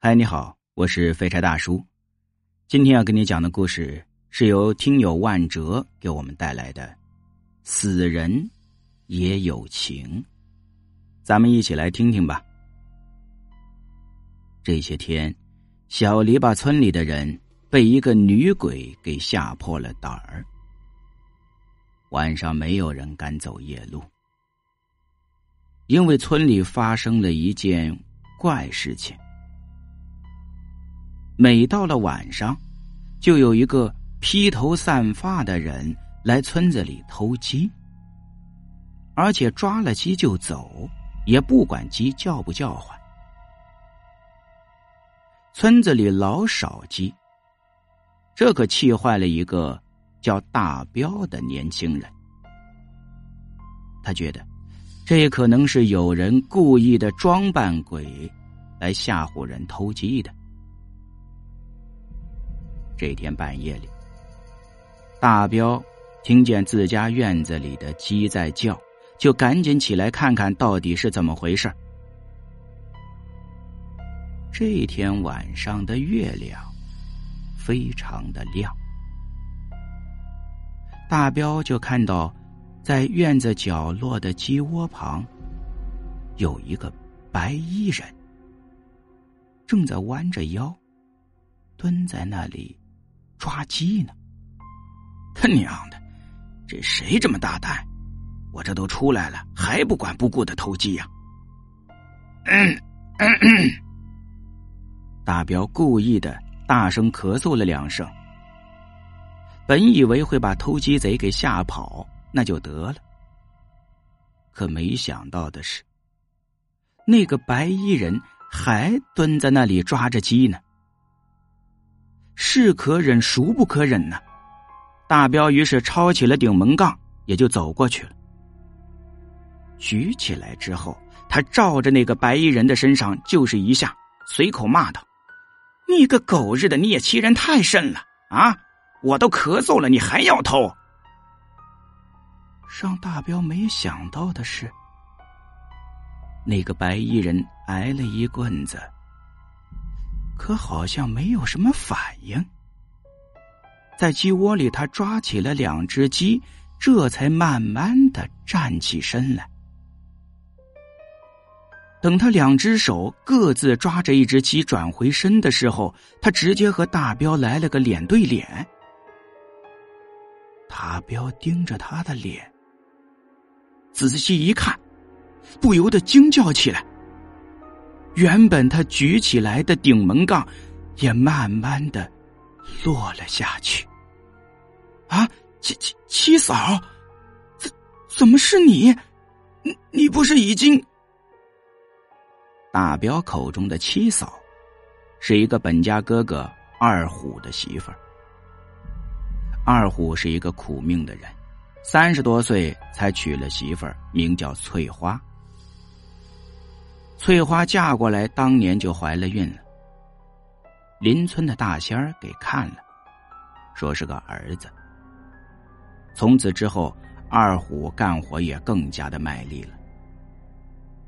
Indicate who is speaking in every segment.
Speaker 1: 嗨，你好，我是废柴大叔。今天要跟你讲的故事是由听友万哲给我们带来的《死人也有情》，咱们一起来听听吧。这些天，小篱笆村里的人被一个女鬼给吓破了胆儿，晚上没有人敢走夜路，因为村里发生了一件怪事情。每到了晚上，就有一个披头散发的人来村子里偷鸡，而且抓了鸡就走，也不管鸡叫不叫唤。村子里老少鸡，这可气坏了一个叫大彪的年轻人。他觉得，这可能是有人故意的装扮鬼，来吓唬人偷鸡的。这天半夜里，大彪听见自家院子里的鸡在叫，就赶紧起来看看到底是怎么回事。这天晚上的月亮非常的亮，大彪就看到在院子角落的鸡窝旁有一个白衣人，正在弯着腰蹲在那里。抓鸡呢？他娘的，这谁这么大胆？我这都出来了，还不管不顾的偷鸡呀？大彪故意的大声咳嗽了两声，本以为会把偷鸡贼给吓跑，那就得了。可没想到的是，那个白衣人还蹲在那里抓着鸡呢。是可忍，孰不可忍呢？大彪于是抄起了顶门杠，也就走过去了。举起来之后，他照着那个白衣人的身上就是一下，随口骂道：“你个狗日的，你也欺人太甚了啊！我都咳嗽了，你还要偷？”让大彪没想到的是，那个白衣人挨了一棍子。可好像没有什么反应。在鸡窝里，他抓起了两只鸡，这才慢慢的站起身来。等他两只手各自抓着一只鸡转回身的时候，他直接和大彪来了个脸对脸。大彪盯着他的脸，仔细一看，不由得惊叫起来。原本他举起来的顶门杠，也慢慢的落了下去。啊，七七七嫂，怎怎么是你？你你不是已经？大彪口中的七嫂，是一个本家哥哥二虎的媳妇儿。二虎是一个苦命的人，三十多岁才娶了媳妇儿，名叫翠花。翠花嫁过来当年就怀了孕了，邻村的大仙儿给看了，说是个儿子。从此之后，二虎干活也更加的卖力了。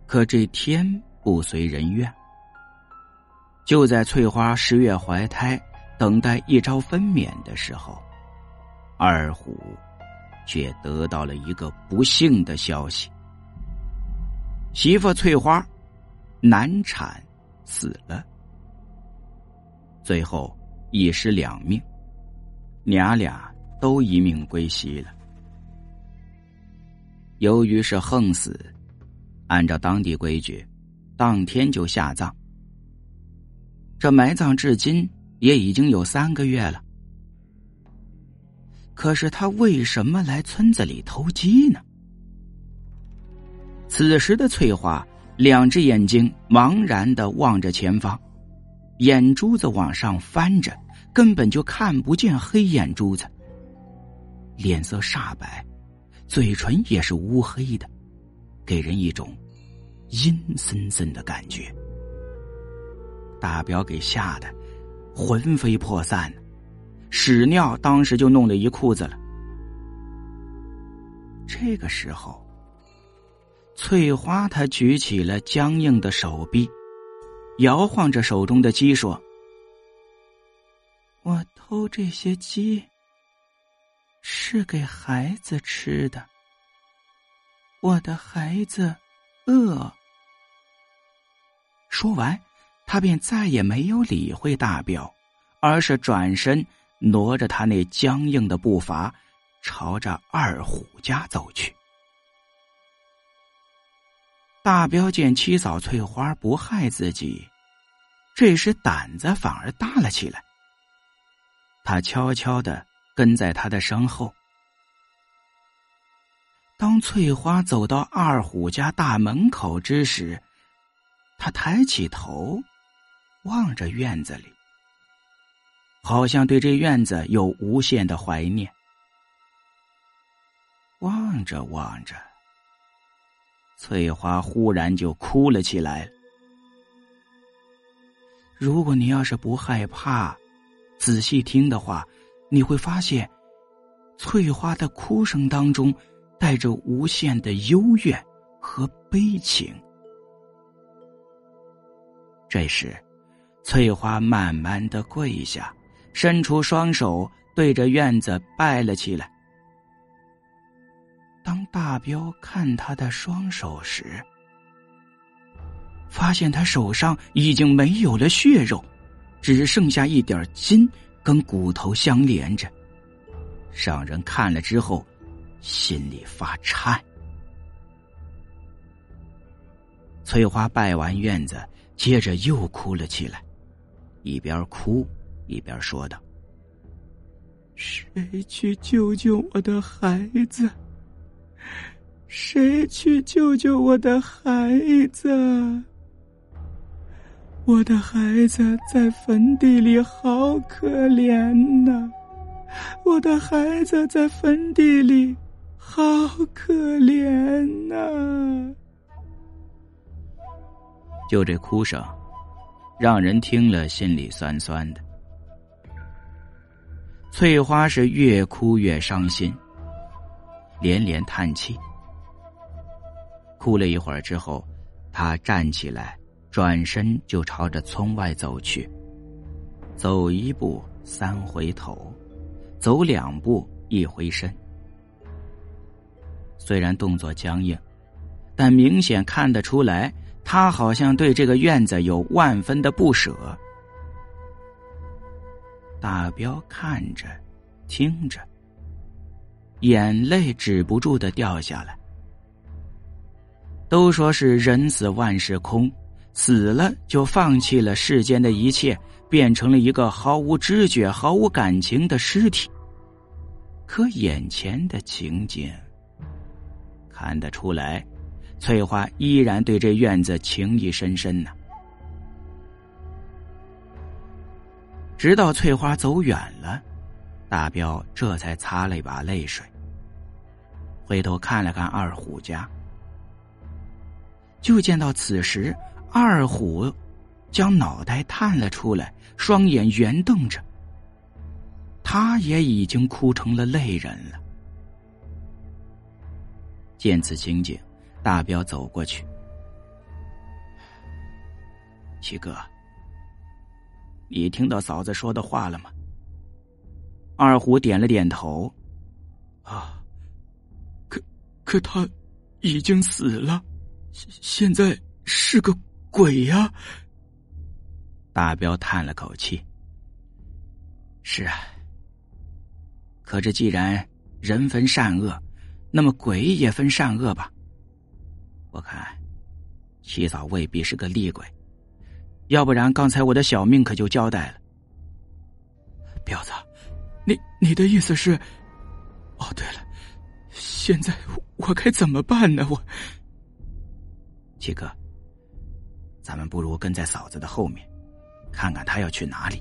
Speaker 1: 可这天不随人愿，就在翠花十月怀胎，等待一朝分娩的时候，二虎却得到了一个不幸的消息：媳妇翠花。难产，死了，最后一尸两命，娘俩都一命归西了。由于是横死，按照当地规矩，当天就下葬。这埋葬至今也已经有三个月了。可是他为什么来村子里偷鸡呢？此时的翠花。两只眼睛茫然的望着前方，眼珠子往上翻着，根本就看不见黑眼珠子。脸色煞白，嘴唇也是乌黑的，给人一种阴森森的感觉。大彪给吓得魂飞魄散，屎尿当时就弄了一裤子了。这个时候。翠花，她举起了僵硬的手臂，摇晃着手中的鸡说：“我偷这些鸡是给孩子吃的。我的孩子饿。”说完，他便再也没有理会大彪，而是转身挪着他那僵硬的步伐，朝着二虎家走去。大彪见七嫂翠花不害自己，这时胆子反而大了起来。他悄悄的跟在他的身后。当翠花走到二虎家大门口之时，他抬起头，望着院子里，好像对这院子有无限的怀念。望着望着。翠花忽然就哭了起来。如果你要是不害怕，仔细听的话，你会发现，翠花的哭声当中带着无限的幽怨和悲情。这时，翠花慢慢的跪下，伸出双手，对着院子拜了起来。大彪看他的双手时，发现他手上已经没有了血肉，只剩下一点筋跟骨头相连着，让人看了之后心里发颤。翠花拜完院子，接着又哭了起来，一边哭一边说道：“谁去救救我的孩子？”谁去救救我的孩子？我的孩子在坟地里，好可怜呐！我的孩子在坟地里，好可怜呐！就这哭声，让人听了心里酸酸的。翠花是越哭越伤心，连连叹气。哭了一会儿之后，他站起来，转身就朝着村外走去。走一步三回头，走两步一回身。虽然动作僵硬，但明显看得出来，他好像对这个院子有万分的不舍。大彪看着，听着，眼泪止不住的掉下来。都说是人死万事空，死了就放弃了世间的一切，变成了一个毫无知觉、毫无感情的尸体。可眼前的情景，看得出来，翠花依然对这院子情意深深呢。直到翠花走远了，大彪这才擦了一把泪水，回头看了看二虎家。就见到此时，二虎将脑袋探了出来，双眼圆瞪着。他也已经哭成了泪人了。见此情景，大彪走过去：“七哥，你听到嫂子说的话了吗？”二虎点了点头：“
Speaker 2: 啊，可可他已经死了。”现在是个鬼呀！
Speaker 1: 大彪叹了口气：“是啊，可这既然人分善恶，那么鬼也分善恶吧？我看七嫂未必是个厉鬼，要不然刚才我的小命可就交代了。
Speaker 2: 彪子，你你的意思是？哦，对了，现在我该怎么办呢？我……”
Speaker 1: 七哥，咱们不如跟在嫂子的后面，看看她要去哪里，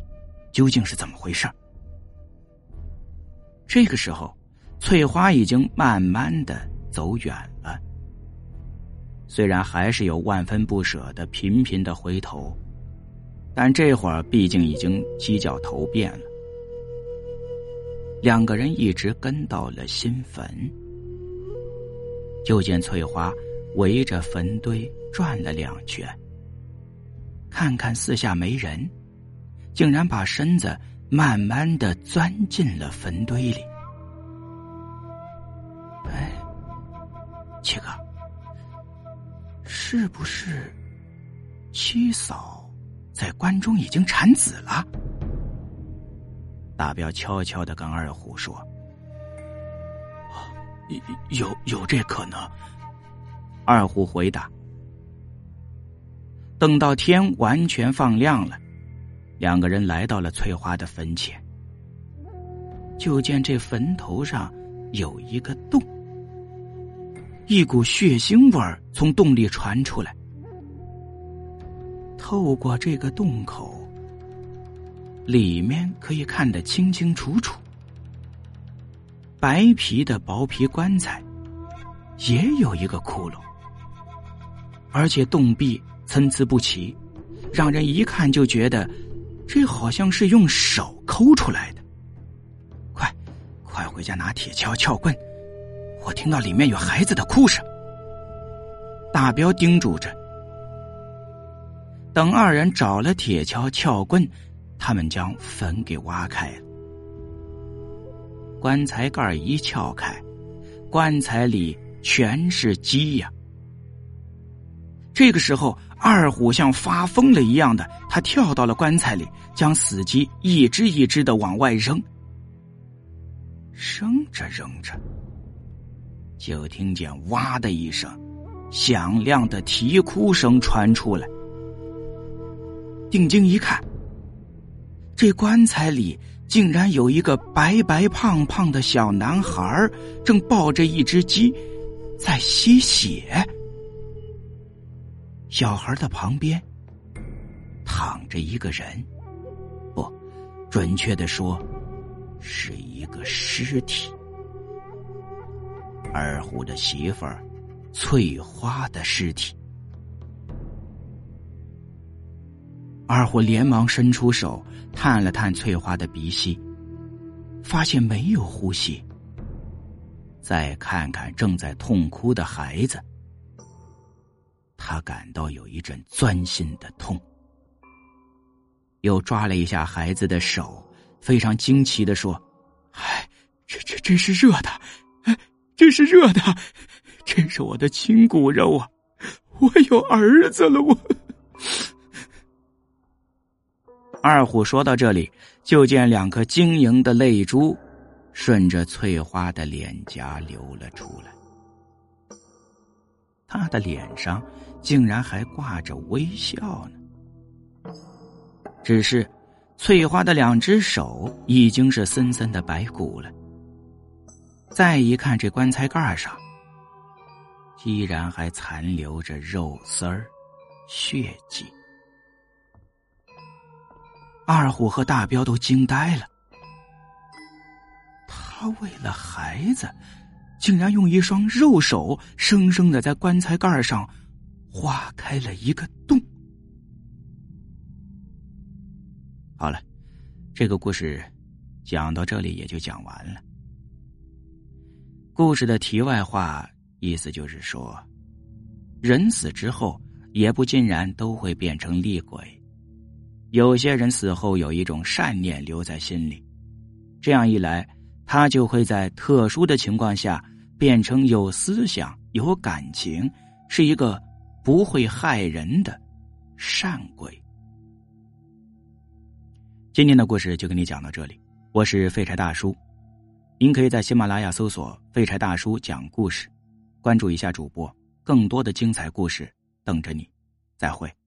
Speaker 1: 究竟是怎么回事这个时候，翠花已经慢慢的走远了，虽然还是有万分不舍的频频的回头，但这会儿毕竟已经犄角头变了。两个人一直跟到了新坟，就见翠花。围着坟堆转了两圈，看看四下没人，竟然把身子慢慢的钻进了坟堆里。哎，七哥，是不是七嫂在关中已经产子了？大彪悄悄的跟二虎说：“
Speaker 2: 有有这可能。”
Speaker 1: 二虎回答。等到天完全放亮了，两个人来到了翠花的坟前，就见这坟头上有一个洞，一股血腥味儿从洞里传出来。透过这个洞口，里面可以看得清清楚楚。白皮的薄皮棺材也有一个窟窿，而且洞壁。参差不齐，让人一看就觉得这好像是用手抠出来的。快，快回家拿铁锹、撬棍！我听到里面有孩子的哭声。大彪叮嘱着。等二人找了铁锹、撬棍，他们将坟给挖开了。棺材盖一撬开，棺材里全是鸡呀。这个时候，二虎像发疯了一样的，他跳到了棺材里，将死鸡一只一只的往外扔。扔着扔着，就听见“哇”的一声，响亮的啼哭声传出来。定睛一看，这棺材里竟然有一个白白胖胖的小男孩，正抱着一只鸡，在吸血。小孩的旁边躺着一个人，不，准确的说，是一个尸体。二虎的媳妇儿翠花的尸体。二虎连忙伸出手探了探翠花的鼻息，发现没有呼吸。再看看正在痛哭的孩子。他感到有一阵钻心的痛，又抓了一下孩子的手，非常惊奇的说：“
Speaker 2: 哎，这这真是热的，哎，真是热的，真是我的亲骨肉啊！我有儿子了，我。”
Speaker 1: 二虎说到这里，就见两颗晶莹的泪珠顺着翠花的脸颊流了出来，他的脸上。竟然还挂着微笑呢。只是，翠花的两只手已经是森森的白骨了。再一看这棺材盖上，依然还残留着肉丝儿、血迹。二虎和大彪都惊呆了。他为了孩子，竟然用一双肉手生生的在棺材盖上。划开了一个洞。好了，这个故事讲到这里也就讲完了。故事的题外话意思就是说，人死之后也不尽然都会变成厉鬼，有些人死后有一种善念留在心里，这样一来，他就会在特殊的情况下变成有思想、有感情，是一个。不会害人的善鬼。今天的故事就跟你讲到这里，我是废柴大叔，您可以在喜马拉雅搜索“废柴大叔讲故事”，关注一下主播，更多的精彩故事等着你。再会。